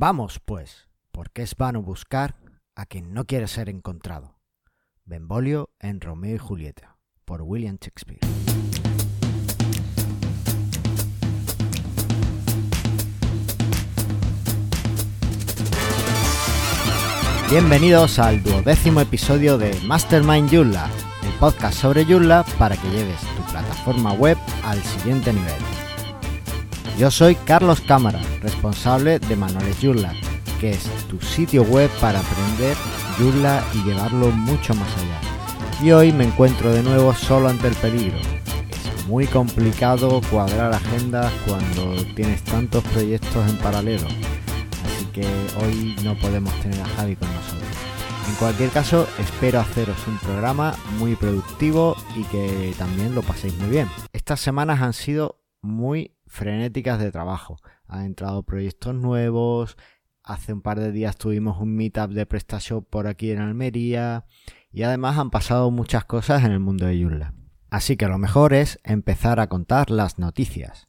Vamos, pues, porque es vano buscar a quien no quiere ser encontrado. Benvolio en Romeo y Julieta, por William Shakespeare. Bienvenidos al duodécimo episodio de Mastermind Joomla, el podcast sobre Joomla para que lleves tu plataforma web al siguiente nivel. Yo soy Carlos Cámara, responsable de Manuales Joomla, que es tu sitio web para aprender Joomla y llevarlo mucho más allá. Y hoy me encuentro de nuevo solo ante el peligro. Es muy complicado cuadrar agendas cuando tienes tantos proyectos en paralelo hoy no podemos tener a Javi con nosotros. En cualquier caso, espero haceros un programa muy productivo y que también lo paséis muy bien. Estas semanas han sido muy frenéticas de trabajo. Han entrado proyectos nuevos. Hace un par de días tuvimos un meetup de PrestaShop por aquí en Almería. Y además han pasado muchas cosas en el mundo de Joomla. Así que lo mejor es empezar a contar las noticias.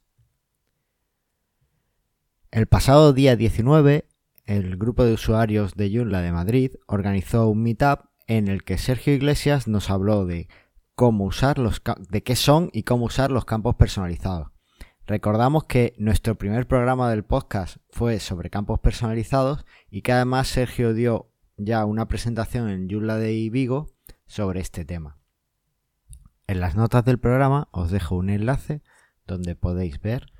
El pasado día 19 el grupo de usuarios de Joomla de Madrid organizó un meetup en el que Sergio Iglesias nos habló de cómo usar los de qué son y cómo usar los campos personalizados. Recordamos que nuestro primer programa del podcast fue sobre campos personalizados y que además Sergio dio ya una presentación en Joomla de Vigo sobre este tema. En las notas del programa os dejo un enlace donde podéis ver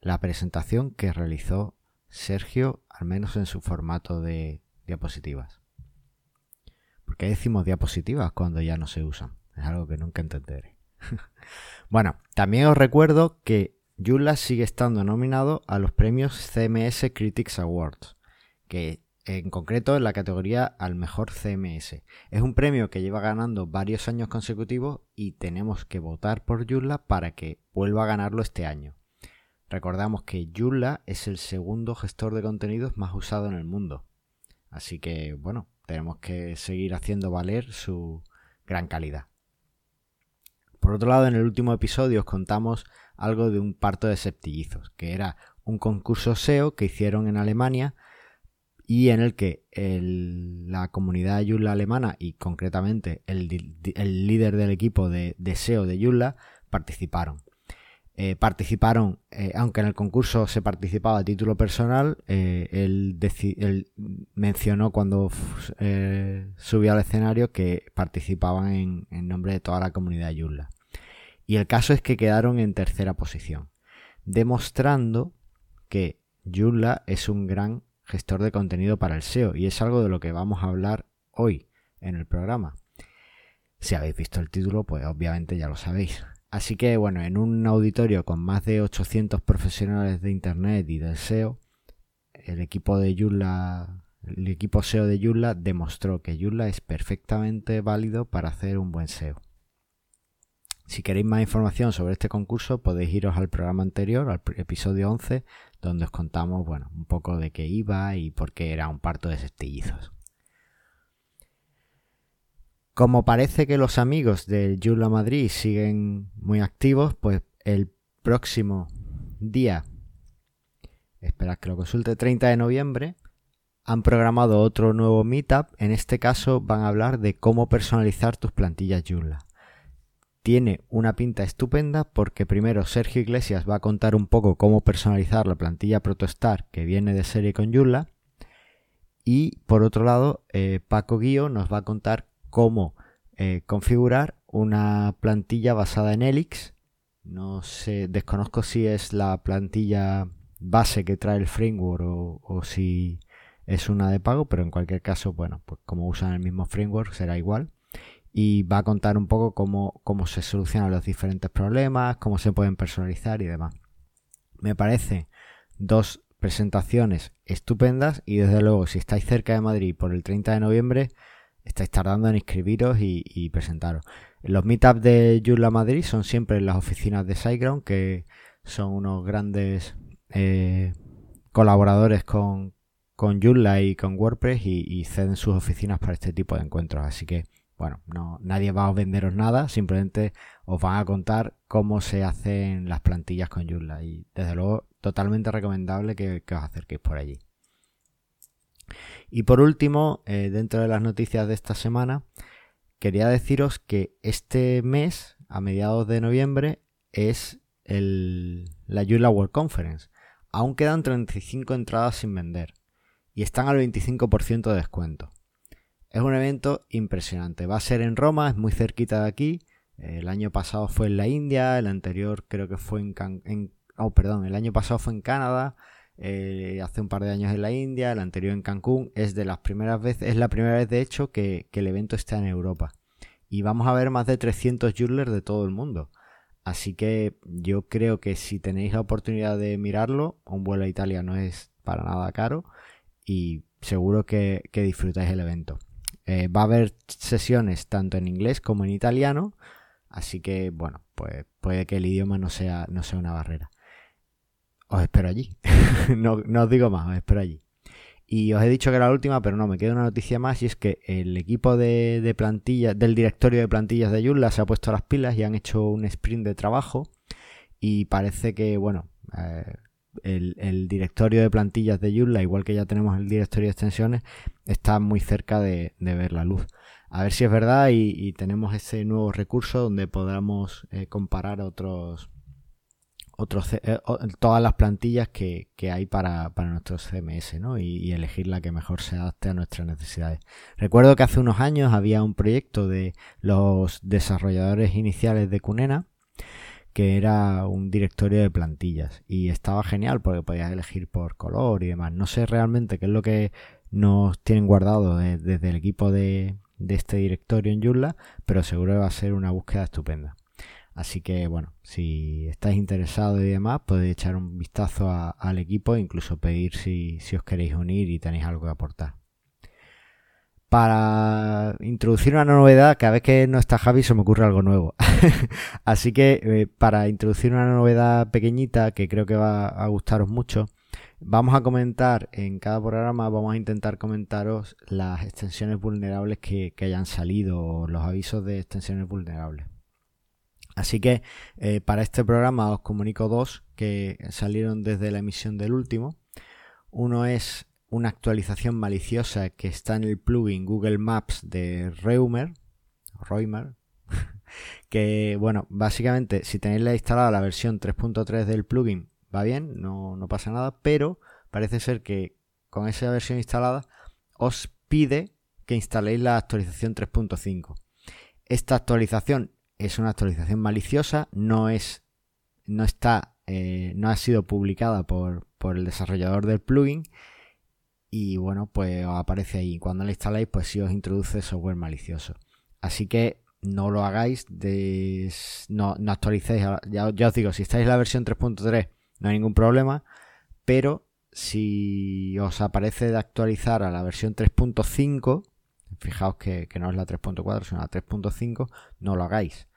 la presentación que realizó Sergio, al menos en su formato de diapositivas. ¿Por qué decimos diapositivas cuando ya no se usan? Es algo que nunca entenderé. bueno, también os recuerdo que Joomla sigue estando nominado a los premios CMS Critics Awards, que en concreto en la categoría al mejor CMS. Es un premio que lleva ganando varios años consecutivos y tenemos que votar por Joomla para que vuelva a ganarlo este año. Recordamos que Joomla es el segundo gestor de contenidos más usado en el mundo. Así que, bueno, tenemos que seguir haciendo valer su gran calidad. Por otro lado, en el último episodio os contamos algo de un parto de septillizos, que era un concurso SEO que hicieron en Alemania y en el que la comunidad Joomla alemana y concretamente el, líder del equipo de, SEO de Joomla participaron. Eh, participaron, eh, aunque en el concurso se participaba a título personal, eh, él, mencionó cuando subió al escenario que participaban en, nombre de toda la comunidad Joomla. Y el caso es que quedaron en tercera posición, demostrando que Joomla es un gran gestor de contenido para el SEO y es algo de lo que vamos a hablar hoy en el programa. Si habéis visto el título, pues obviamente ya lo sabéis. Así que bueno, en un auditorio con más de 800 profesionales de Internet y del SEO, el equipo de Joomla, el equipo SEO de Joomla demostró que Joomla es perfectamente válido para hacer un buen SEO. Si queréis más información sobre este concurso, podéis iros al programa anterior, al episodio 11, donde os contamos, bueno, un poco de qué iba y por qué era un parto de sestillizos. Como parece que los amigos de Joomla Madrid siguen muy activos, pues el próximo día, espera que lo consulte, 30 de noviembre, han programado otro nuevo meetup. En este caso van a hablar de cómo personalizar tus plantillas Joomla. Tiene una pinta estupenda porque primero Sergio Iglesias va a contar un poco cómo personalizar la plantilla Protostar que viene de serie con Joomla. Y por otro lado, eh, Paco Guío nos va a contar cómo eh, configurar una plantilla basada en Elix. No sé, desconozco si es la plantilla base que trae el framework o, si es una de pago, pero en cualquier caso, bueno, pues como usan el mismo framework será igual. Y va a contar un poco cómo, cómo se solucionan los diferentes problemas, cómo se pueden personalizar y demás. Me parece dos presentaciones estupendas y desde luego si estáis cerca de Madrid por el 30 de noviembre estáis tardando en inscribiros y, presentaros. Los meetups de Joomla Madrid son siempre en las oficinas de SiteGround, que son unos grandes eh, colaboradores con, con Joomla y con WordPress y, ceden sus oficinas para este tipo de encuentros. Así que, bueno, no, nadie va a venderos nada, simplemente os van a contar cómo se hacen las plantillas con Joomla. Y desde luego, totalmente recomendable que, os acerquéis por allí. Y por último, eh, dentro de las noticias de esta semana, quería deciros que este mes, a mediados de noviembre, es la Joomla World Conference. Aún quedan 35 entradas sin vender y están al 25% de descuento. Es un evento impresionante. Va a ser en Roma, es muy cerquita de aquí. El año pasado fue en la India, el anterior creo que fue en, en oh, perdón, el año pasado fue en Canadá, eh, hace un par de años en la India, el anterior en Cancún. Es de las primeras veces, es la primera vez de hecho que, el evento está en Europa. Y vamos a ver más de 300 jewelers de todo el mundo. Así que yo creo que si tenéis la oportunidad de mirarlo, un vuelo a Italia no es para nada caro y seguro que, disfrutáis el evento. Eh, va a haber sesiones tanto en inglés como en italiano, así que bueno, pues puede que el idioma no sea, no sea una barrera os espero allí. no, os digo más, os espero allí. Y os he dicho que era la última, pero no, me queda una noticia más y es que el equipo de, del directorio de plantillas de Joomla se ha puesto las pilas y han hecho un sprint de trabajo y parece que, bueno, eh, el, directorio de plantillas de Joomla, igual que ya tenemos el directorio de extensiones, está muy cerca de, ver la luz. A ver si es verdad y, tenemos ese nuevo recurso donde podamos eh, comparar otros eh, todas las plantillas que, hay para, para nuestro CMS ¿no? y, elegir la que mejor se adapte a nuestras necesidades. Recuerdo que hace unos años había un proyecto de los desarrolladores iniciales de Cunena que era un directorio de plantillas y estaba genial porque podías elegir por color y demás. No sé realmente qué es lo que nos tienen guardado desde el equipo de, de este directorio en Joomla, pero seguro que va a ser una búsqueda estupenda. Así que bueno, si estáis interesados y demás, podéis echar un vistazo al equipo e incluso pedir si, os queréis unir y tenéis algo que aportar. Para introducir una novedad, cada vez que no está Javi se me ocurre algo nuevo. Así que eh, para introducir una novedad pequeñita que creo que va a gustaros mucho, vamos a comentar en cada programa, vamos a intentar comentaros las extensiones vulnerables que, hayan salido los avisos de extensiones vulnerables. Así que eh, para este programa os comunico dos que salieron desde la emisión del último. Uno es una actualización maliciosa que está en el plugin Google Maps de Reumer, que bueno, básicamente si tenéis la instalada la versión 3.3 del plugin va bien, no, no pasa nada, pero parece ser que con esa versión instalada os pide que instaléis la actualización 3.5. Esta actualización es una actualización maliciosa, no es, no está, eh, no ha sido publicada por, el desarrollador del plugin y bueno, pues os aparece ahí. Cuando la instaláis, pues sí os introduce software malicioso. Así que no lo hagáis, no, no, actualicéis. Ya, os digo, si estáis en la versión 3.3 no hay ningún problema, pero si os aparece de actualizar a la versión 3.5, fijaos que, no es la 3.4, sino la 3.5, no lo hagáis.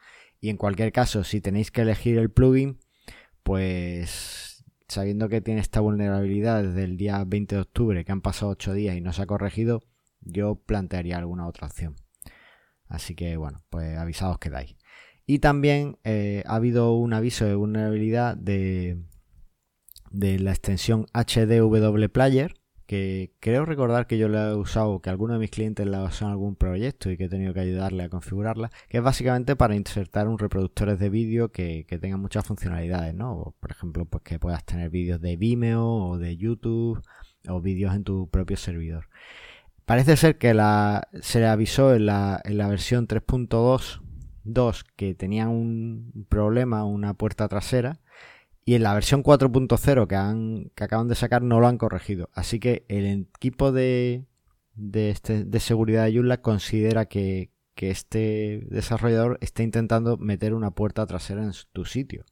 Y en cualquier caso, si tenéis que elegir el plugin, pues sabiendo que tiene esta vulnerabilidad desde el día 20 de octubre, que han pasado 8 días y no se ha corregido, yo plantearía alguna otra opción. Así que bueno, pues avisados quedáis. Y también eh, ha habido un aviso de vulnerabilidad de, de la extensión HDW Player, que creo recordar que yo la he usado, que alguno de mis clientes la usado en algún proyecto y que he tenido que ayudarle a configurarla, que es básicamente para insertar un reproductor de vídeo que, que tenga muchas funcionalidades, ¿no? Por ejemplo, pues que puedas tener vídeos de Vimeo o de YouTube o vídeos en tu propio servidor. Parece ser que la, se le avisó en la, en la versión 3.2 que tenía un problema, una puerta trasera, y en la versión 4.0 que, que acaban de sacar no lo han corregido. Así que el equipo de, de, este, seguridad de Joomla considera que, que este desarrollador está intentando meter una puerta trasera en tu sitio.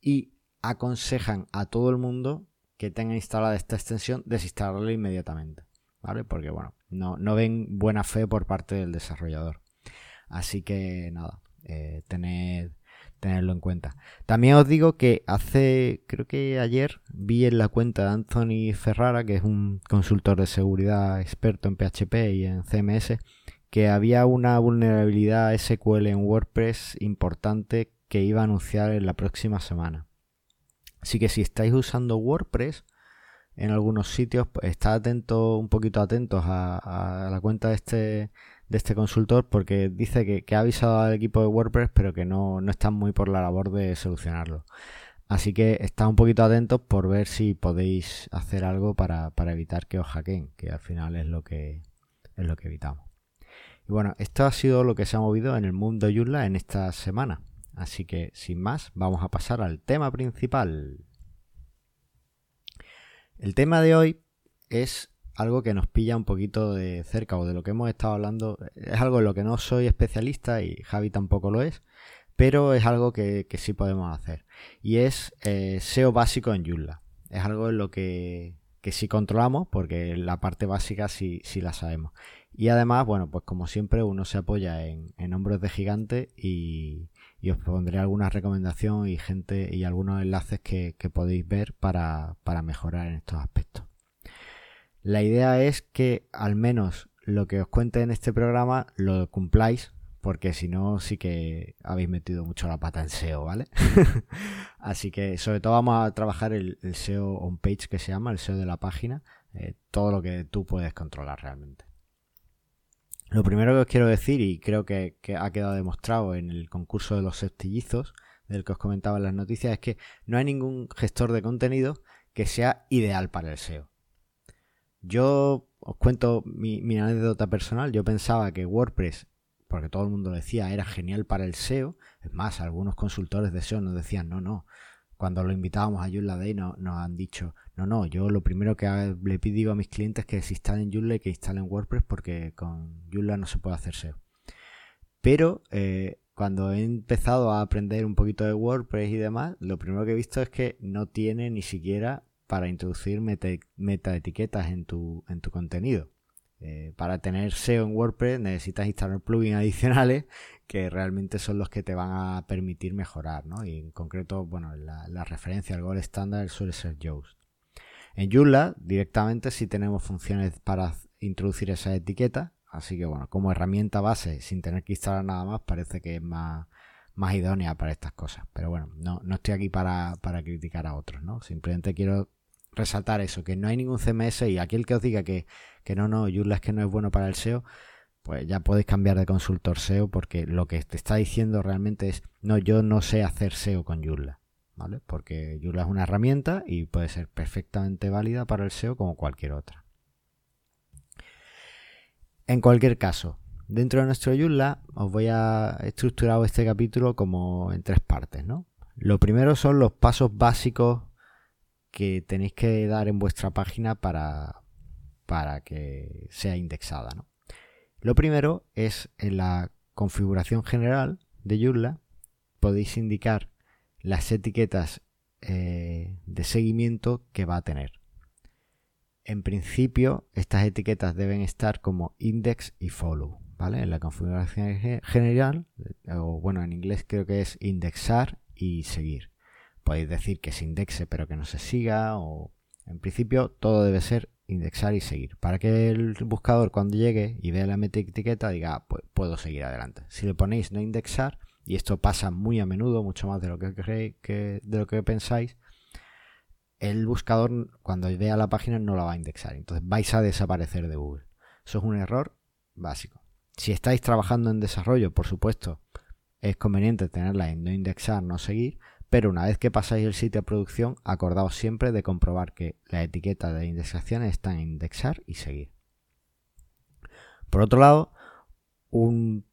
Y aconsejan a todo el mundo que tenga instalada esta extensión desinstalarla inmediatamente. ¿Vale? Porque bueno, no, no ven buena fe por parte del desarrollador. Así que nada, eh, tened, tenerlo en cuenta. También os digo que hace, creo que ayer, vi en la cuenta de Anthony Ferrara, que es un consultor de seguridad experto en PHP y en CMS, que había una vulnerabilidad SQL en WordPress importante que iba a anunciar en la próxima semana. Así que si estáis usando WordPress, en algunos sitios, pues está atento, un poquito atentos a, la cuenta de este, de este consultor porque dice que, ha avisado al equipo de WordPress pero que no, no están muy por la labor de solucionarlo. Así que está un poquito atentos por ver si podéis hacer algo para, evitar que os hackeen, que al final es lo que, es lo que evitamos. Y bueno, esto ha sido lo que se ha movido en el mundo Joomla en esta semana. Así que sin más, vamos a pasar al tema principal. El tema de hoy es algo que nos pilla un poquito de cerca o de lo que hemos estado hablando. Es algo en lo que no soy especialista y Javi tampoco lo es, pero es algo que, sí podemos hacer. Y es eh, SEO básico en Joomla. Es algo en lo que, sí controlamos porque la parte básica sí, sí, la sabemos. Y además, bueno, pues como siempre uno se apoya en, en hombros de gigante y, os pondré alguna recomendación y gente y algunos enlaces que, podéis ver para, para mejorar en estos aspectos. La idea es que al menos lo que os cuente en este programa lo cumpláis porque si no sí que habéis metido mucho la pata en SEO, ¿vale? Así que sobre todo vamos a trabajar el, SEO on page que se llama, el SEO de la página, eh, todo lo que tú puedes controlar realmente. Lo primero que os quiero decir, y creo que, ha quedado demostrado en el concurso de los septillizos, del que os comentaba en las noticias, es que no hay ningún gestor de contenido que sea ideal para el SEO. Yo os cuento mi, anécdota personal. Yo pensaba que WordPress porque todo el mundo decía, era genial para el SEO. Es más, algunos consultores de SEO nos decían, no, no. Cuando lo invitábamos a Joomla Day no, nos han dicho, no, no, yo lo primero que le pido a mis clientes es que se instalen Joomla y que instalen WordPress porque con Joomla no se puede hacer SEO. Pero eh, cuando he empezado a aprender un poquito de WordPress y demás, lo primero que he visto es que no tiene ni siquiera para introducir meta, etiquetas en tu, en tu contenido. Eh, para tener SEO en WordPress necesitas instalar plugins adicionales que realmente son los que te van a permitir mejorar, ¿no? Y en concreto, bueno, la, referencia al Gold Standard suele ser Yoast. En Joomla directamente sí tenemos funciones para introducir esa etiqueta, así que bueno, como herramienta base, sin tener que instalar nada más, parece que es más, idónea para estas cosas. Pero bueno, no, no estoy aquí para, para criticar a otros, ¿no? Simplemente quiero resaltar eso, que no hay ningún CMS y aquel que os diga que, que no, no, Joomla es que no es bueno para el SEO, pues ya podéis cambiar de consultor SEO porque lo que te está diciendo realmente es, no, yo no sé hacer SEO con Joomla, ¿vale? Porque Joomla es una herramienta y puede ser perfectamente válida para el SEO como cualquier otra. En cualquier caso, dentro de nuestro Joomla os voy a estructurar este capítulo como en tres partes, ¿no? Lo primero son los pasos básicos que tenéis que dar en vuestra página para, para que sea indexada. ¿no? Lo primero es en la configuración general de Joomla podéis indicar las etiquetas eh, de seguimiento que va a tener. En principio, estas etiquetas deben estar como index y follow, ¿vale? En la configuración general, o bueno, en inglés creo que es indexar y seguir podéis decir que se indexe pero que no se siga o en principio todo debe ser indexar y seguir. Para que el buscador cuando llegue y vea la meta etiqueta diga ah, pues puedo seguir adelante si le ponéis no indexar y esto pasa muy a menudo mucho más de lo que creéis que de lo que pensáis el buscador cuando vea la página no la va a indexar. Entonces vais a desaparecer de Google. Eso es un error básico. Si estáis trabajando en desarrollo por supuesto es conveniente tenerla en no indexar no seguir pero una vez que pasáis el sitio a producción, acordaos siempre de comprobar que la etiqueta de indexación está en indexar y seguir. Por otro lado, un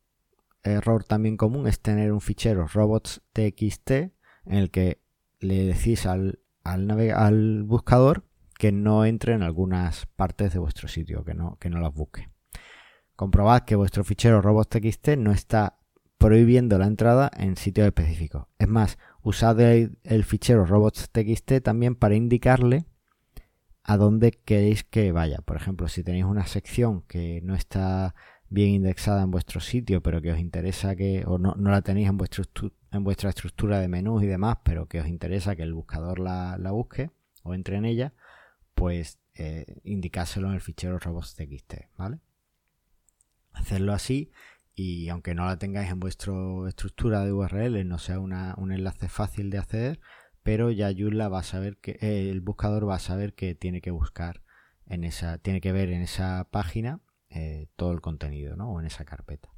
error también común es tener un fichero robots.txt en el que le decís al, al, buscador que no entre en algunas partes de vuestro sitio, que no, que no las busque. Comprobad que vuestro fichero robots.txt no está prohibiendo la entrada en sitios específicos. Es más, usad el, fichero robots.txt también para indicarle a dónde queréis que vaya. Por ejemplo, si tenéis una sección que no está bien indexada en vuestro sitio, pero que os interesa que, o no, la tenéis en, vuestra estructura de menús y demás, pero que os interesa que el buscador la, busque o entre en ella, pues eh, indicárselo en el fichero robots.txt, ¿vale? Hacerlo así y aunque no la tengáis en vuestra estructura de URL, no sea un enlace fácil de acceder, pero ya Joomla va a saber que eh, el buscador va a saber que tiene que buscar en esa, tiene que ver en esa página eh, todo el contenido, ¿no? O en esa carpeta.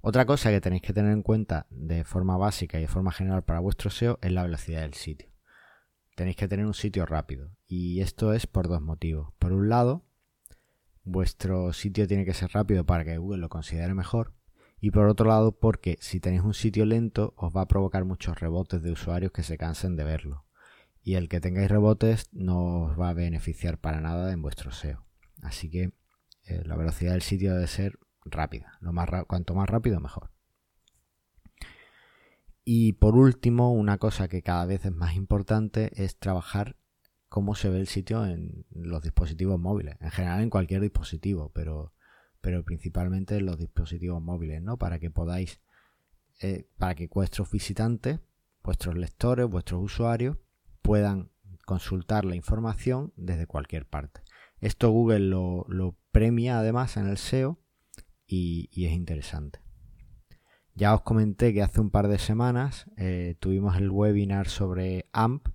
Otra cosa que tenéis que tener en cuenta de forma básica y de forma general para vuestro SEO es la velocidad del sitio. Tenéis que tener un sitio rápido y esto es por dos motivos. Por un lado, vuestro sitio tiene que ser rápido para que Google lo considere mejor. Y por otro lado, porque si tenéis un sitio lento, os va a provocar muchos rebotes de usuarios que se cansen de verlo. Y el que tengáis rebotes no os va a beneficiar para nada en vuestro SEO. Así que eh, la velocidad del sitio debe ser rápida. Lo más cuanto más rápido, mejor. Y por último, una cosa que cada vez es más importante es trabajar cómo se ve el sitio en los dispositivos móviles, en general en cualquier dispositivo, pero, pero principalmente en los dispositivos móviles, ¿no? Para que podáis, eh, para que vuestros visitantes, vuestros lectores, vuestros usuarios puedan consultar la información desde cualquier parte. Esto Google lo, premia además en el SEO y, es interesante. Ya os comenté que hace un par de semanas eh, tuvimos el webinar sobre AMP,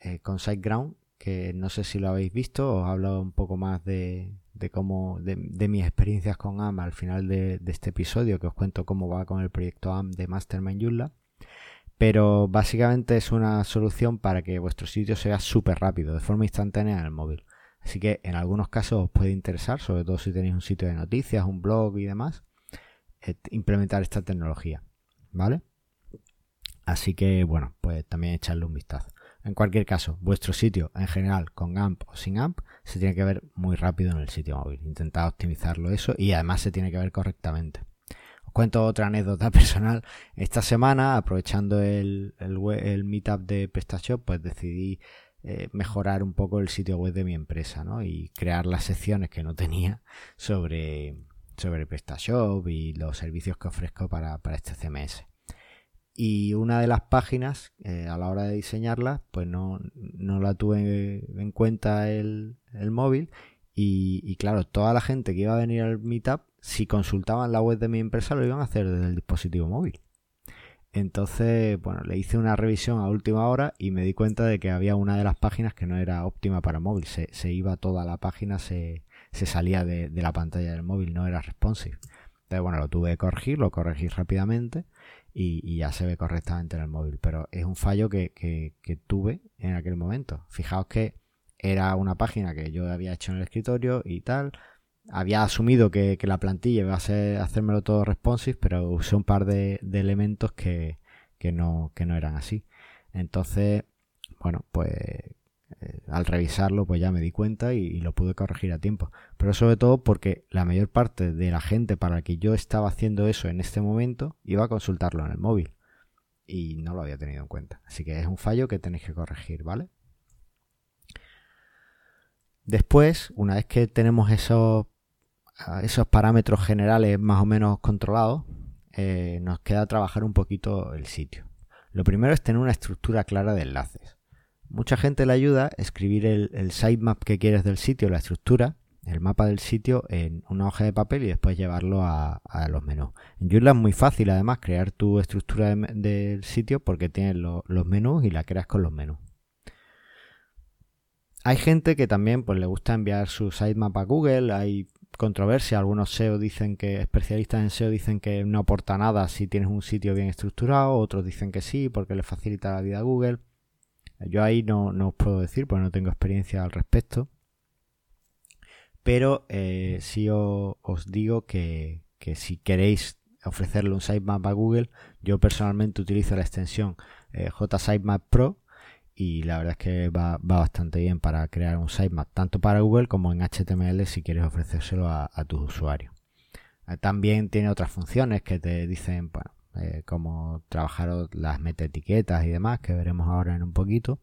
eh, con SiteGround, que no sé si lo habéis visto, os he hablado un poco más de, cómo, de, mis experiencias con AM al final de, este episodio, que os cuento cómo va con el proyecto AM de Mastermind Joomla. Pero básicamente es una solución para que vuestro sitio sea súper rápido, de forma instantánea en el móvil. Así que en algunos casos os puede interesar, sobre todo si tenéis un sitio de noticias, un blog y demás, eh, implementar esta tecnología. ¿Vale? Así que bueno, pues también echarle un vistazo. En cualquier caso, vuestro sitio en general con AMP o sin AMP se tiene que ver muy rápido en el sitio móvil. Intentad optimizarlo eso y además se tiene que ver correctamente. Os cuento otra anécdota personal. Esta semana, aprovechando el, meetup de PrestaShop, pues decidí eh, mejorar un poco el sitio web de mi empresa ¿no? y crear las secciones que no tenía sobre, sobre PrestaShop y los servicios que ofrezco para, para este CMS y una de las páginas eh, a la hora de diseñarla pues no, la tuve en cuenta el, móvil y, claro toda la gente que iba a venir al meetup si consultaban la web de mi empresa lo iban a hacer desde el dispositivo móvil. Entonces bueno le hice una revisión a última hora y me di cuenta de que había una de las páginas que no era óptima para móvil. Se, se iba toda la página se, se salía de, de la pantalla del móvil no era responsive. Entonces bueno lo tuve que corregir lo corregí rápidamente y, ya se ve correctamente en el móvil. Pero es un fallo que, que, tuve en aquel momento. Fijaos que era una página que yo había hecho en el escritorio y tal. Había asumido que, la plantilla iba a ser hacérmelo todo responsive, pero usé un par de, de elementos que, que, no, que no eran así. Entonces, bueno, pues eh, al revisarlo pues ya me di cuenta y, lo pude corregir a tiempo. Pero sobre todo porque la mayor parte de la gente para la que yo estaba haciendo eso en este momento iba a consultarlo en el móvil y no lo había tenido en cuenta. Así que es un fallo que tenéis que corregir, ¿vale? Después, una vez que tenemos esos, esos parámetros generales más o menos controlados, eh, nos queda trabajar un poquito el sitio. Lo primero es tener una estructura clara de enlaces. Mucha gente le ayuda a escribir el, sitemap que quieres del sitio, la estructura, el mapa del sitio en una hoja de papel y después llevarlo a, los menús. En Joomla es muy fácil además crear tu estructura del sitio porque tienes los menús y la creas con los menús. Hay gente que también pues, le gusta enviar su sitemap a Google, hay controversia, algunos SEO dicen que, especialistas en SEO dicen que no aporta nada si tienes un sitio bien estructurado, otros dicen que sí porque le facilita la vida a Google. Yo ahí no, os puedo decir, porque no tengo experiencia al respecto. Pero eh, sí os, digo que, si queréis ofrecerle un sitemap a Google, yo personalmente utilizo la extensión eh, JSitemap Pro y la verdad es que va, bastante bien para crear un sitemap tanto para Google como en HTML si quieres ofrecérselo a, a tus usuarios. Eh, también tiene otras funciones que te dicen, bueno, eh, cómo trabajar las metaetiquetas y demás, que veremos ahora en un poquito,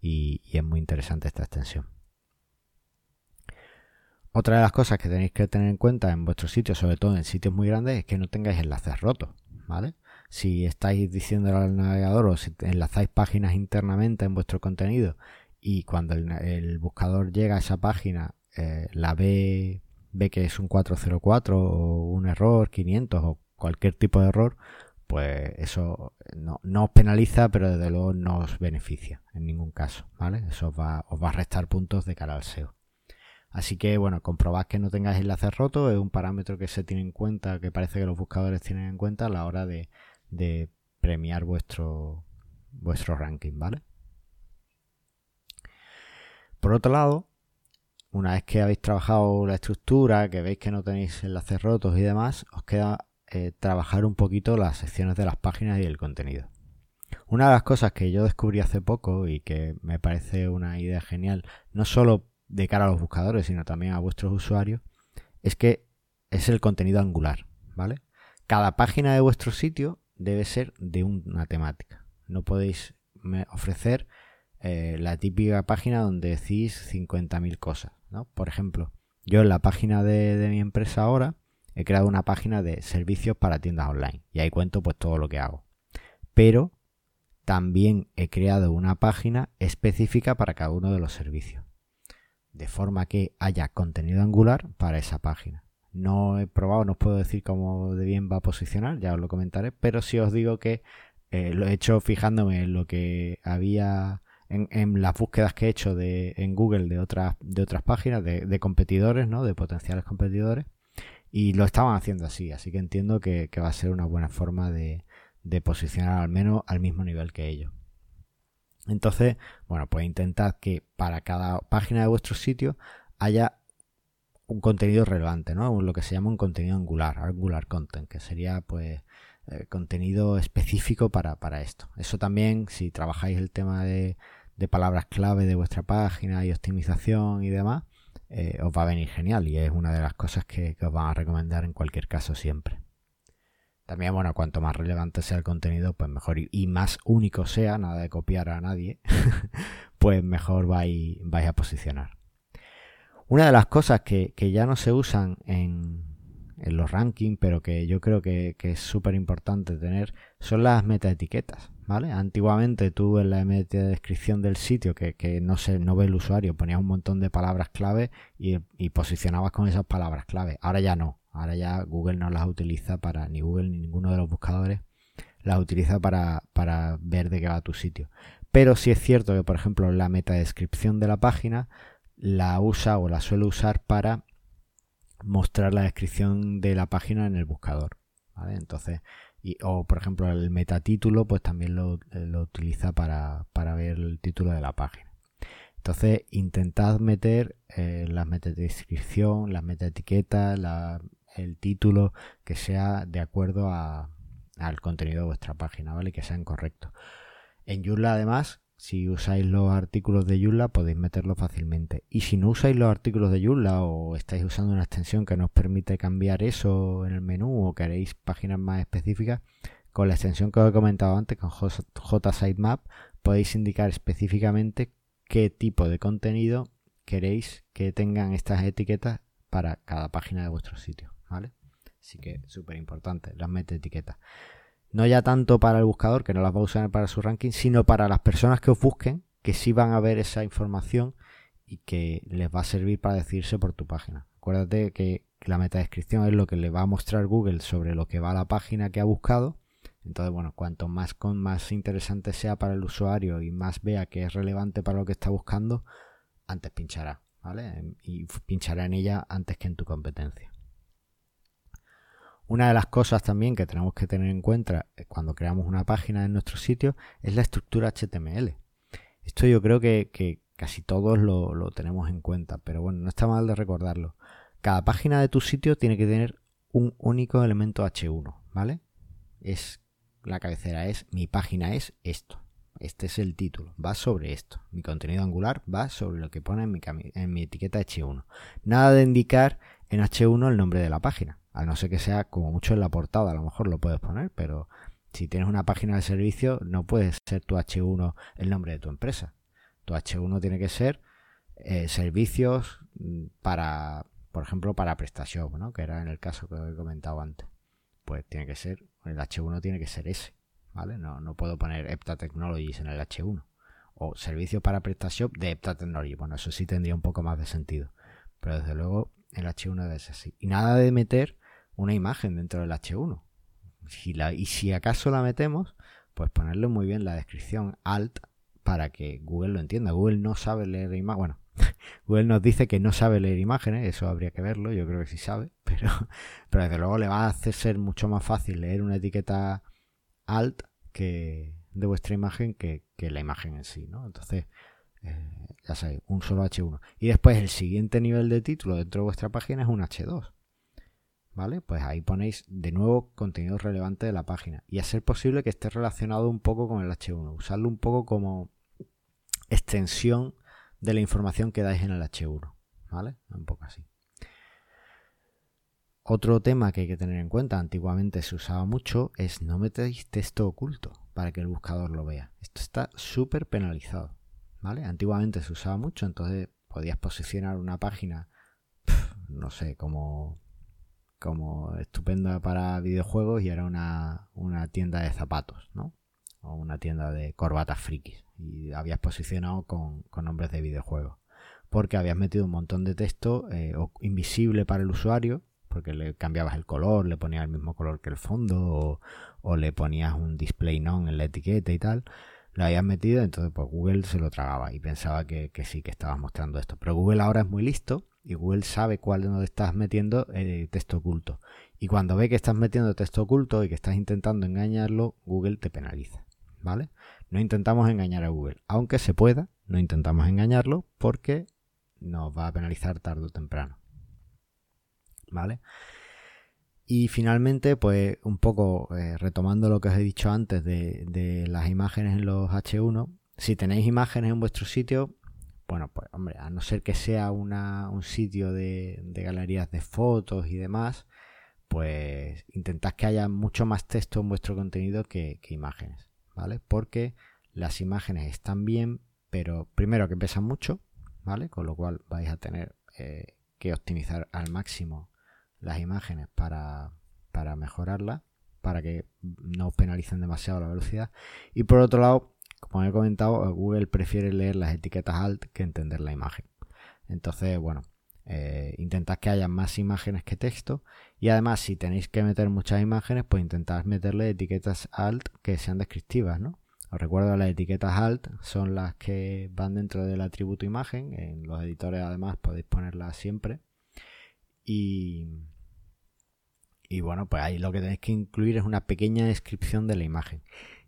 y, es muy interesante esta extensión. Otra de las cosas que tenéis que tener en cuenta en vuestros sitios, sobre todo en sitios muy grandes, es que no tengáis enlaces rotos, ¿vale? Si estáis diciendo al navegador o si enlazáis páginas internamente en vuestro contenido y cuando el, buscador llega a esa página eh, la ve, ve que es un 404 o un error 500 o cualquier tipo de error, pues eso no, os penaliza, pero desde luego no os beneficia en ningún caso, ¿vale? Eso os va, os va a restar puntos de cara al SEO. Así que, bueno, comprobad que no tengáis enlaces rotos, es un parámetro que se tiene en cuenta, que parece que los buscadores tienen en cuenta a la hora de, de premiar vuestro, vuestro ranking, ¿vale? Por otro lado, una vez que habéis trabajado la estructura, que veis que no tenéis enlaces rotos y demás, os queda eh, trabajar un poquito las secciones de las páginas y el contenido. Una de las cosas que yo descubrí hace poco y que me parece una idea genial, no solo de cara a los buscadores, sino también a vuestros usuarios, es que es el contenido angular, ¿vale? Cada página de vuestro sitio debe ser de una temática. No podéis ofrecer eh, la típica página donde decís 50.000 cosas. ¿no? Por ejemplo, yo en la página de, mi empresa ahora he creado una página de servicios para tiendas online y ahí cuento pues todo lo que hago. Pero también he creado una página específica para cada uno de los servicios. De forma que haya contenido angular para esa página. No he probado, no os puedo decir cómo de bien va a posicionar, ya os lo comentaré, pero sí os digo que eh, lo he hecho fijándome en lo que había en, las búsquedas que he hecho de, en Google de otras, de otras páginas, de, competidores, ¿no? De potenciales competidores. Y lo estaban haciendo así, así que entiendo que, va a ser una buena forma de, posicionar al menos al mismo nivel que ellos. Entonces, bueno, pues intentad que para cada página de vuestro sitio haya un contenido relevante, ¿no? Lo que se llama un contenido angular, angular content, que sería pues eh, contenido específico para, esto. Eso también, si trabajáis el tema de, de palabras clave de vuestra página y optimización y demás, eh, os va a venir genial y es una de las cosas que, os van a recomendar en cualquier caso siempre. También, bueno, cuanto más relevante sea el contenido, pues mejor y, más único sea, nada de copiar a nadie, pues mejor vais, vais a posicionar. Una de las cosas que, que ya no se usan en, en los rankings, pero que yo creo que, es súper importante tener, son las metaetiquetas, ¿vale? Antiguamente tú en la meta descripción del sitio, que, no se no ve el usuario, ponías un montón de palabras clave y, posicionabas con esas palabras clave. Ahora ya no, ahora ya Google no las utiliza para, ni Google ni ninguno de los buscadores las utiliza para, ver de qué va tu sitio. Pero sí es cierto que, por ejemplo, la meta descripción de la página la usa o la suele usar para mostrar la descripción de la página en el buscador. Entonces, y, o por ejemplo el metatítulo, pues también lo, lo utiliza para, para, ver el título de la página. Entonces, intentad meter eh, las metadescripción, las metaetiquetas, la, el título que sea de acuerdo a, al contenido de vuestra página, ¿vale? Que sean correctos. En Joomla además si usáis los artículos de Joomla podéis meterlo fácilmente. Y si no usáis los artículos de Joomla o estáis usando una extensión que nos permite cambiar eso en el menú o queréis páginas más específicas, con la extensión que os he comentado antes, con JSitemap, podéis indicar específicamente qué tipo de contenido queréis que tengan estas etiquetas para cada página de vuestro sitio. ¿vale? Así que súper importante, las mete etiquetas no ya tanto para el buscador, que no las va a usar para su ranking, sino para las personas que os busquen, que sí van a ver esa información y que les va a servir para decidirse por tu página. Acuérdate que la metadescripción es lo que le va a mostrar Google sobre lo que va a la página que ha buscado. Entonces, bueno, cuanto más con más interesante sea para el usuario y más vea que es relevante para lo que está buscando, antes pinchará, ¿vale? Y pinchará en ella antes que en tu competencia. Una de las cosas también que tenemos que tener en cuenta eh, cuando creamos una página en nuestro sitio es la estructura HTML. Esto yo creo que, casi todos lo, tenemos en cuenta, pero bueno, no está mal de recordarlo. Cada página de tu sitio tiene que tener un único elemento H1, ¿vale? Es la cabecera, es mi página es esto. Este es el título, va sobre esto. Mi contenido angular va sobre lo que pone en mi etiqueta H1. Nada de indicar en H1 el nombre de la página. A no ser que sea como mucho en la portada, a lo mejor lo puedes poner, pero si tienes una página de servicio, no puede ser tu H1 el nombre de tu empresa. Tu H1 tiene que ser eh, servicios mm, para, por ejemplo, para PrestaShop, ¿no? que era en el caso que he comentado antes. Pues tiene que ser, el H1 tiene que ser ese, ¿vale? No, no puedo poner Epta Technologies en el H1. O servicios para PrestaShop de Epta Technologies. Bueno, eso sí tendría un poco más de sentido. Pero desde luego el H1 debe ser así. Y nada de meter una imagen dentro del H1. Si la, y si acaso la metemos, pues ponerle muy bien la descripción alt para que Google lo entienda. Google no sabe leer imágenes. Bueno, Google nos dice que no sabe leer imágenes, eso habría que verlo, yo creo que sí sabe, pero, pero desde luego le va a hacer ser mucho más fácil leer una etiqueta alt que de vuestra imagen que, la imagen en sí, ¿no? Entonces, eh, ya sabéis, un solo H1. Y después el siguiente nivel de título dentro de vuestra página es un H2. ¿Vale? Pues ahí ponéis de nuevo contenido relevante de la página. Y a ser posible que esté relacionado un poco con el H1. Usarlo un poco como extensión de la información que dais en el H1. ¿Vale? Un poco así. Otro tema que hay que tener en cuenta, antiguamente se usaba mucho, es no metéis texto oculto para que el buscador lo vea. Esto está súper penalizado. ¿Vale? Antiguamente se usaba mucho, entonces podías posicionar una página, no sé, como, como estupenda para videojuegos y era una, una tienda de zapatos, ¿no? O una tienda de corbatas frikis. Y habías posicionado con, con nombres de videojuegos. Porque habías metido un montón de texto eh, invisible para el usuario porque le cambiabas el color, le ponías el mismo color que el fondo o, le ponías un display non en la etiqueta y tal, lo habías metido, entonces pues Google se lo tragaba y pensaba que, sí, que estabas mostrando esto. Pero Google ahora es muy listo y Google sabe cuál no estás metiendo eh, texto oculto. Y cuando ve que estás metiendo texto oculto y que estás intentando engañarlo, Google te penaliza. ¿Vale? No intentamos engañar a Google. Aunque se pueda, no intentamos engañarlo porque nos va a penalizar tarde o temprano. ¿vale? Y finalmente, pues un poco eh, retomando lo que os he dicho antes de, las imágenes en los H1, si tenéis imágenes en vuestro sitio, bueno, pues hombre, a no ser que sea un sitio de, galerías de fotos y demás, pues intentad que haya mucho más texto en vuestro contenido que, imágenes, ¿vale? Porque las imágenes están bien, pero primero que pesan mucho, ¿vale? Con lo cual vais a tener eh, que optimizar al máximo las imágenes para, para mejorarlas, para que no penalicen demasiado la velocidad. Y por otro lado, como he comentado, Google prefiere leer las etiquetas alt que entender la imagen. Entonces, bueno, eh, intentad que haya más imágenes que texto. Y además, si tenéis que meter muchas imágenes, pues intentad meterle etiquetas alt que sean descriptivas, ¿no? Os recuerdo, las etiquetas alt son las que van dentro del atributo imagen. En los editores, además, podéis ponerlas siempre. Y, y bueno, pues ahí lo que tenéis que incluir es una pequeña descripción de la imagen.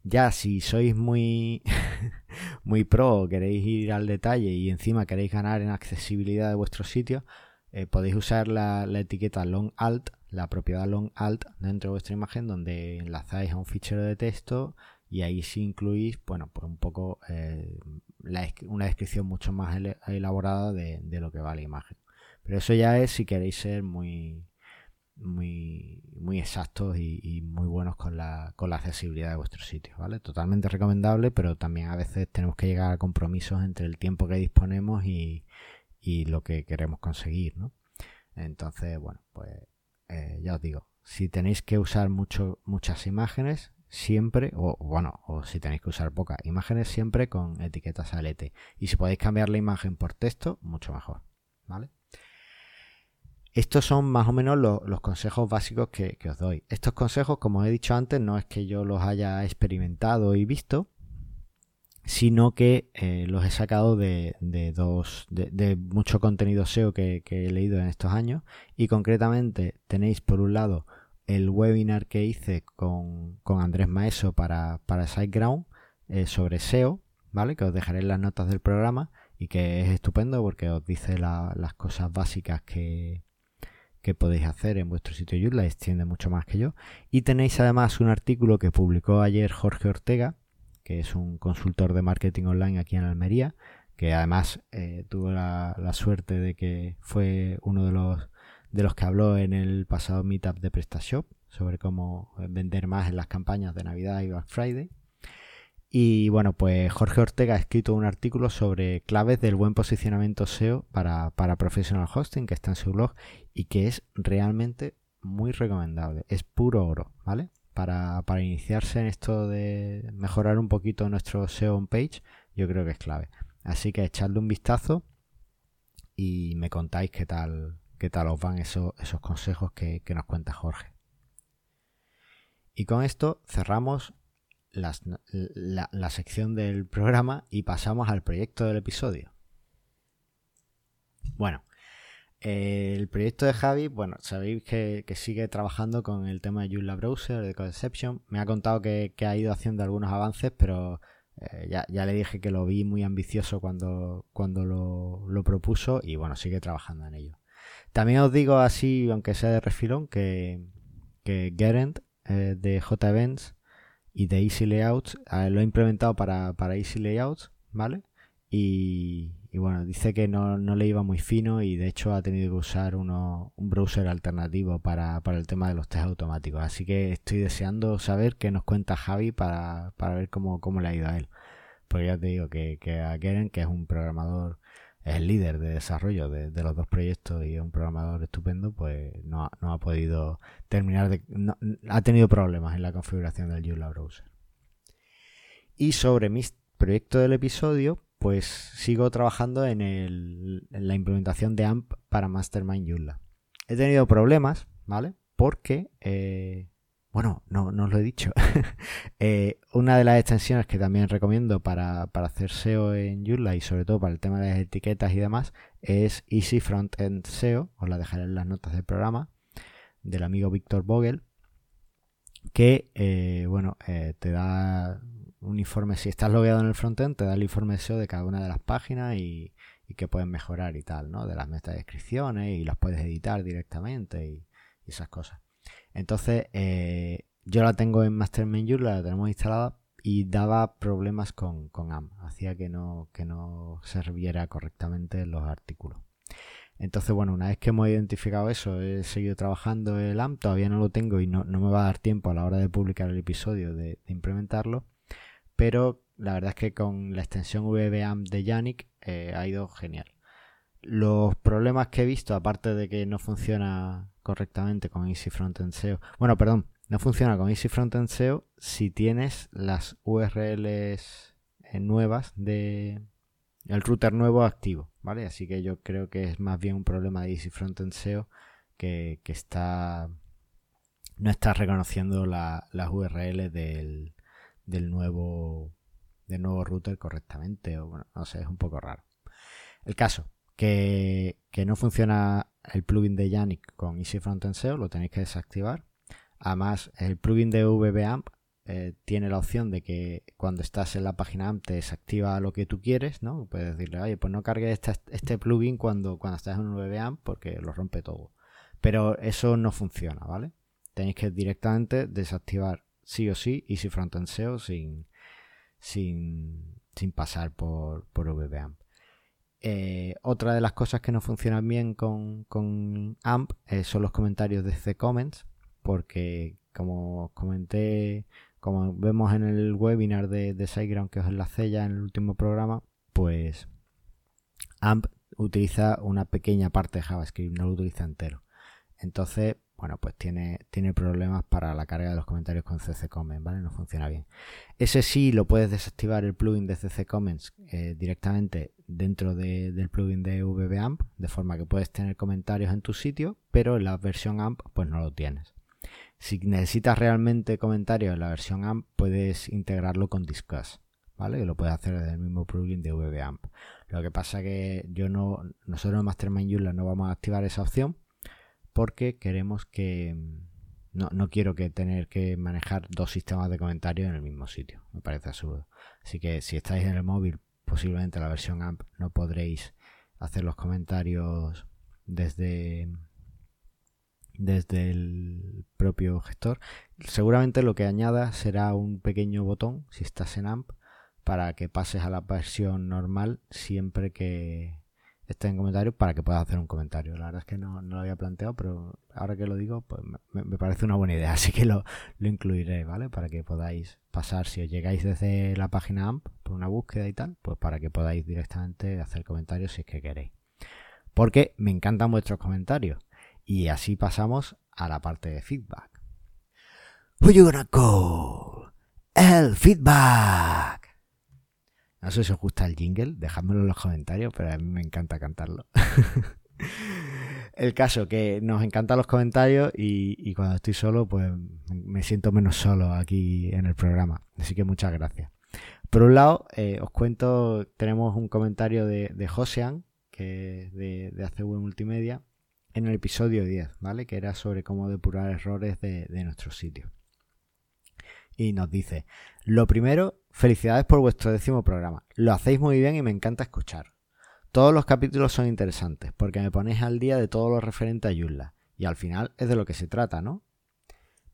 Ya si sois muy, muy pro, queréis ir al detalle y encima queréis ganar en accesibilidad de vuestro sitio, eh, podéis usar la, etiqueta long alt, la propiedad long alt dentro de vuestra imagen donde enlazáis a un fichero de texto y ahí sí incluís, bueno, pues un poco eh, una descripción mucho más elaborada de, de lo que va la imagen. Pero eso ya es si queréis ser muy, muy, muy exactos y, muy buenos con la, con la accesibilidad de vuestros sitios, ¿vale? Totalmente recomendable, pero también a veces tenemos que llegar a compromisos entre el tiempo que disponemos y, lo que queremos conseguir, ¿no? Entonces, bueno, pues eh, ya os digo, si tenéis que usar mucho, muchas imágenes, siempre, o bueno, o si tenéis que usar pocas imágenes, siempre con etiquetas ALT. Y si podéis cambiar la imagen por texto, mucho mejor, ¿vale? Estos son más o menos los consejos básicos que, os doy. Estos consejos, como he dicho antes, no es que yo los haya experimentado y visto, sino que eh, los he sacado de, mucho contenido SEO que, he leído en estos años. Y concretamente tenéis por un lado el webinar que hice con, Andrés Maeso para, para SiteGround eh, sobre SEO, ¿vale? Que os dejaré en las notas del programa y que es estupendo porque os dice las cosas básicas que, que podéis hacer en vuestro sitio Joomla, extiende mucho más que yo. Y tenéis además un artículo que publicó ayer Jorge Ortega, que es un consultor de marketing online aquí en Almería, que además eh, tuvo la, suerte de que fue uno de los, de los que habló en el pasado meetup de PrestaShop sobre cómo vender más en las campañas de Navidad y Black Friday. Y bueno, pues Jorge Ortega ha escrito un artículo sobre claves del buen posicionamiento SEO para, para Professional Hosting, que está en su blog y que es realmente muy recomendable. Es puro oro, ¿vale? Para, para iniciarse en esto de mejorar un poquito nuestro SEO on page, yo creo que es clave. Así que echadle un vistazo y me contáis qué tal, qué tal os van esos, esos consejos que, que nos cuenta Jorge. Y con esto cerramos la, la, sección del programa y pasamos al proyecto del episodio. Bueno, el proyecto de Javi, bueno, sabéis que, sigue trabajando con el tema de Joomla Browser, de Codeception. Me ha contado que, ha ido haciendo algunos avances, pero eh, ya, le dije que lo vi muy ambicioso cuando, cuando lo, propuso y bueno, sigue trabajando en ello. También os digo así, aunque sea de refilón, que, que Gerent eh, de JEvents y de Easy Layouts eh, lo ha implementado para, para Easy Layouts, ¿vale? Y, y bueno, dice que no, le iba muy fino y de hecho ha tenido que usar uno, un browser alternativo para, el tema de los test automáticos. Así que estoy deseando saber qué nos cuenta Javi para, ver cómo, cómo le ha ido a él. Porque ya te digo que, a Keren, que es un programador, es el líder de desarrollo de, los dos proyectos y es un programador estupendo, pues no, no ha podido terminar de... ha tenido problemas en la configuración del Joomla Browser. Y sobre mis proyectos del episodio, pues sigo trabajando en, la implementación de AMP para Mastermind Joomla. He tenido problemas, ¿vale? Porque, eh, bueno, no, no os lo he dicho. Eh, una de las extensiones que también recomiendo para, hacer SEO en Joomla y sobre todo para el tema de las etiquetas y demás es Easy Frontend SEO. Os la dejaré en las notas del programa del amigo Víctor Vogel que eh, bueno te da un informe, si estás logueado en el frontend, te da el informe SEO de cada una de las páginas y, que puedes mejorar y tal, ¿no? De las metadescripciones y las puedes editar directamente y, esas cosas. Entonces, eh, yo la tengo en Master Menu, la tenemos instalada y daba problemas con, con AMP. Hacía que no, que no serviera correctamente los artículos. Entonces, bueno, una vez que hemos identificado eso, he seguido trabajando el AMP, todavía no lo tengo y no, me va a dar tiempo a la hora de publicar el episodio de implementarlo pero la verdad es que con la extensión VBAMP de Yannick eh, ha ido genial. Los problemas que he visto, aparte de que no funciona correctamente con Easy Frontend SEO, bueno, perdón, no funciona con Easy Frontend SEO si tienes las URLs eh, nuevas de el router nuevo activo, ¿vale? Así que yo creo que es más bien un problema de Easy Frontend SEO que, está no está reconociendo las URLs del, del nuevo, del nuevo router correctamente. O bueno, no sé, es un poco raro. El caso, que, no funciona el plugin de Yannick con Easy Frontend SEO, lo tenéis que desactivar. Además, el plugin de VBAMP eh, tiene la opción de que cuando estás en la página AMP te desactiva lo que tú quieres, ¿no? Puedes decirle, oye, pues no cargues este, plugin cuando, cuando estás en un VBAMP porque lo rompe todo. Pero eso no funciona, ¿vale? Tenéis que directamente desactivar sí o sí Easy Frontend SEO sin, sin, sin pasar por, por VBAMP. Eh, otra de las cosas que no funcionan bien con, AMP eh, son los comentarios de C Comments, porque como comenté, como vemos en el webinar de, de SiteGround que os enlacé ya en el último programa, pues AMP utiliza una pequeña parte de JavaScript, no lo utiliza entero. Entonces, bueno, pues tiene, tiene problemas para la carga de los comentarios con CC Comments, ¿vale? No funciona bien. Ese sí lo puedes desactivar el plugin de CC Comments eh, directamente dentro del plugin de VBAMP, de forma que puedes tener comentarios en tu sitio, pero en la versión AMP pues no lo tienes. Si necesitas realmente comentarios en la versión AMP, puedes integrarlo con Discuss, ¿vale? Que lo puedes hacer desde el mismo plugin de VBAMP. Lo que pasa que yo no, nosotros en Mastermind Joomla no vamos a activar esa opción porque queremos que... No, no quiero que tener que manejar dos sistemas de comentarios en el mismo sitio. Me parece absurdo. Así que si estáis en el móvil, posiblemente la versión AMP no podréis hacer los comentarios desde desde el propio gestor. Seguramente lo que añada será un pequeño botón si estás en AMP para que pases a la versión normal siempre que, esté en comentarios para que puedas hacer un comentario. La verdad es que no, lo había planteado, pero ahora que lo digo, pues me, parece una buena idea, así que lo, incluiré, ¿vale? Para que podáis pasar, si os llegáis desde la página AMP por una búsqueda y tal, pues para que podáis directamente hacer comentarios si es que queréis. Porque me encantan vuestros comentarios. Y así pasamos a la parte de feedback. Who you gonna call? El feedback. No sé si os gusta el jingle, dejadmelo en los comentarios, pero a mí me encanta cantarlo. El caso que nos encantan los comentarios y, cuando estoy solo, pues me siento menos solo aquí en el programa. Así que muchas gracias. Por un lado, eh, os cuento, tenemos un comentario de, de Josean, que de, de ACV Multimedia, en el episodio 10, ¿vale? Que era sobre cómo depurar errores de, de nuestro sitio. Y nos dice, lo primero, felicidades por vuestro décimo programa. Lo hacéis muy bien y me encanta escuchar. Todos los capítulos son interesantes porque me ponéis al día de todo lo referente a Joomla y al final es de lo que se trata, ¿no?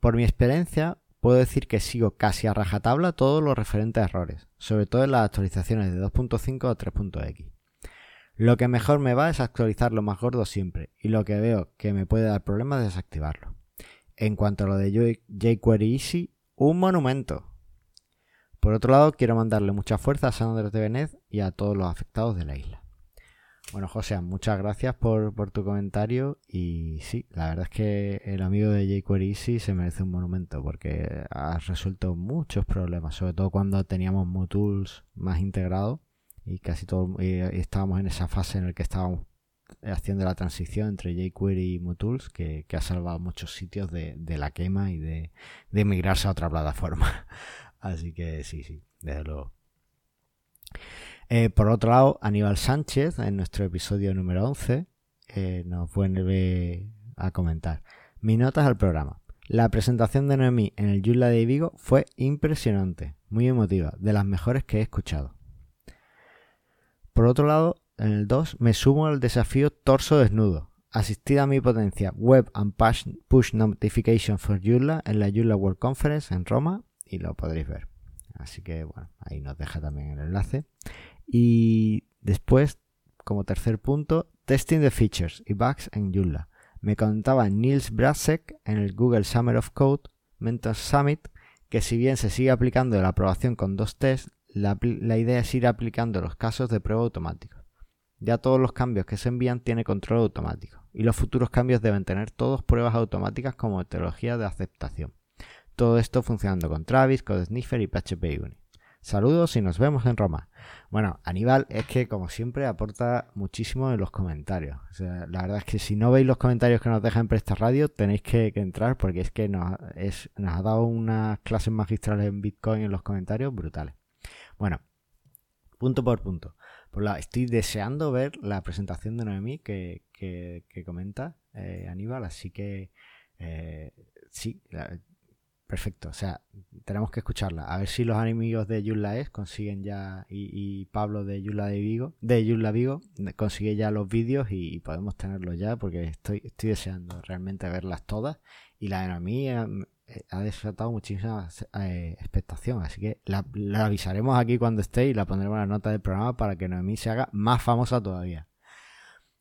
Por mi experiencia, puedo decir que sigo casi a rajatabla todo lo referente a errores, sobre todo en las actualizaciones de 2.5 a 3.x. Lo que mejor me va es actualizar lo más gordo siempre y lo que veo que me puede dar problemas es desactivarlo. En cuanto a lo de jQuery Easy, un monumento. Por otro lado, quiero mandarle mucha fuerza a San de Benet y a todos los afectados de la isla. Bueno, José, muchas gracias por, tu comentario y sí, la verdad es que el amigo de jQuery Easy se merece un monumento porque ha resuelto muchos problemas, sobre todo cuando teníamos MoTools más integrados y casi todo y estábamos en esa fase en la que estábamos haciendo la transición entre jQuery y MoTools que, ha salvado muchos sitios de, la quema y de, de migrarse a otra plataforma. Así que sí, sí, desde luego. Eh, por otro lado, Aníbal Sánchez, en nuestro episodio número 11, eh, nos vuelve a comentar. Mis notas al programa. La presentación de Noemí en el Yula de Vigo fue impresionante, muy emotiva, de las mejores que he escuchado. Por otro lado, en el 2 me sumo al desafío torso desnudo. Asistida a mi potencia Web and Push Notification for Yula en la Yula World Conference en Roma y lo podréis ver. Así que bueno, ahí nos deja también el enlace. Y después, como tercer punto, testing the features y bugs en Joomla. Me contaba Niels Brasek en el Google Summer of Code Mentor Summit que si bien se sigue aplicando la aprobación con dos tests, la, la idea es ir aplicando los casos de prueba automáticos. Ya todos los cambios que se envían tienen control automático y los futuros cambios deben tener todos pruebas automáticas como metodología de aceptación. Todo esto funcionando con Travis, CodeSniffer y PHP Unit. Saludos y nos vemos en Roma. Bueno, Aníbal es que como siempre aporta muchísimo en los comentarios. la verdad es que si no veis los comentarios que nos deja en Presta Radio, tenéis que, entrar porque es que nos ha dado unas clases magistrales en Bitcoin en los comentarios brutales. Bueno, punto por punto. Por la, estoy deseando ver la presentación de Noemí que, comenta eh, Aníbal, así que eh, sí, Perfecto, o sea, tenemos que escucharla. A ver si los enemigos de Yula Es consiguen ya, y, Pablo de Yula de Vigo, de Yula Vigo, consigue ya los vídeos y, podemos tenerlos ya, porque estoy, estoy deseando realmente verlas todas. Y la de Noemí ha, desatado muchísima eh, expectación, así que la, avisaremos aquí cuando esté y la pondremos en la nota del programa para que Noemí se haga más famosa todavía.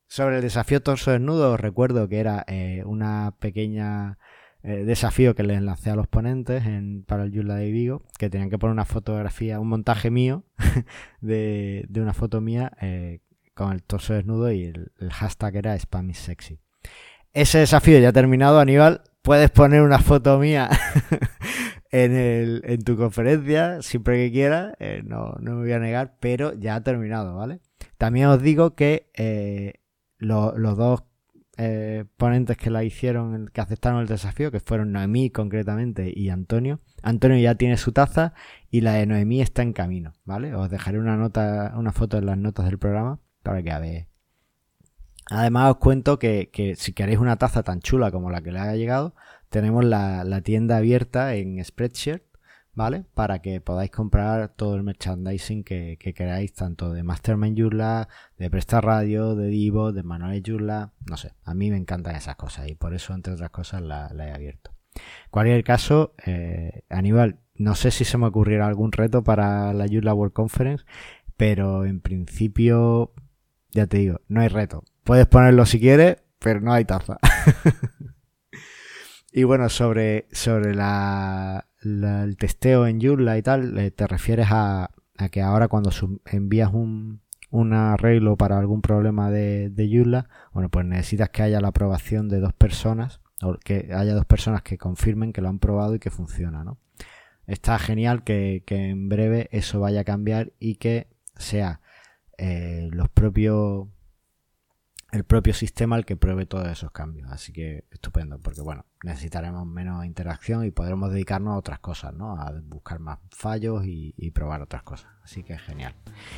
Sobre el desafío torso desnudo, os recuerdo que era eh, una pequeña eh, desafío que les lancé a los ponentes en, para el Yula de Vigo, que tenían que poner una fotografía, un montaje mío de, una foto mía eh, con el torso desnudo y el, hashtag era Spam sexy. Ese desafío ya ha terminado, Aníbal. Puedes poner una foto mía en, el, en tu conferencia siempre que quieras, eh, no, no, me voy a negar, pero ya ha terminado, ¿vale? También os digo que los dos eh, ponentes que la hicieron, que aceptaron el desafío, que fueron Noemí concretamente y Antonio. Antonio ya tiene su taza y la de Noemí está en camino, ¿vale? Os dejaré una nota, una foto en las notas del programa para que veáis. Además os cuento que, si queréis una taza tan chula como la que le haya llegado, tenemos la, la tienda abierta en Spreadshirt ¿vale? Para que podáis comprar todo el merchandising que, queráis, tanto de Mastermind Joomla, de Presta Radio, de Divo, de Manuel Joomla, no sé, a mí me encantan esas cosas y por eso, entre otras cosas, la, he abierto. Cualquier caso, eh, Aníbal, no sé si se me ocurrirá algún reto para la Joomla World Conference, pero en principio, ya te digo, no hay reto. Puedes ponerlo si quieres, pero no hay taza. y bueno, sobre, sobre la, el testeo en Joomla y tal, eh, te refieres a, que ahora cuando envías un, arreglo para algún problema de, de Joomla, bueno, pues necesitas que haya la aprobación de dos personas, o que haya dos personas que confirmen que lo han probado y que funciona, ¿no? Está genial que, en breve eso vaya a cambiar y que sea eh, los propios el propio sistema el que pruebe todos esos cambios. Así que estupendo, porque bueno, necesitaremos menos interacción y podremos dedicarnos a otras cosas, ¿no? A buscar más fallos y, probar otras cosas. Así que genial.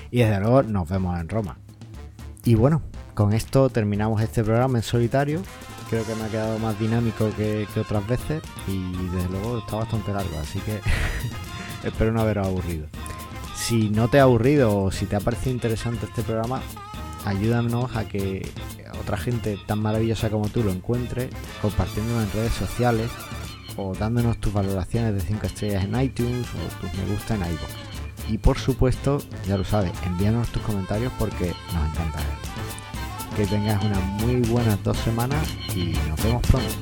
Y desde luego nos vemos en Roma. Y bueno, con esto terminamos este programa en solitario. Creo que me ha quedado más dinámico que, otras veces y desde luego está bastante largo, así que espero no haber aburrido. Si no te ha aburrido o si te ha parecido interesante este programa, ayúdanos a que otra gente tan maravillosa como tú lo encuentre, compartiéndolo en redes sociales o dándonos tus valoraciones de 5 estrellas en iTunes o tus me gusta en iVoox. Y por supuesto, ya lo sabes, envíanos tus comentarios porque nos encanta Que tengas unas muy buenas dos semanas y nos vemos pronto.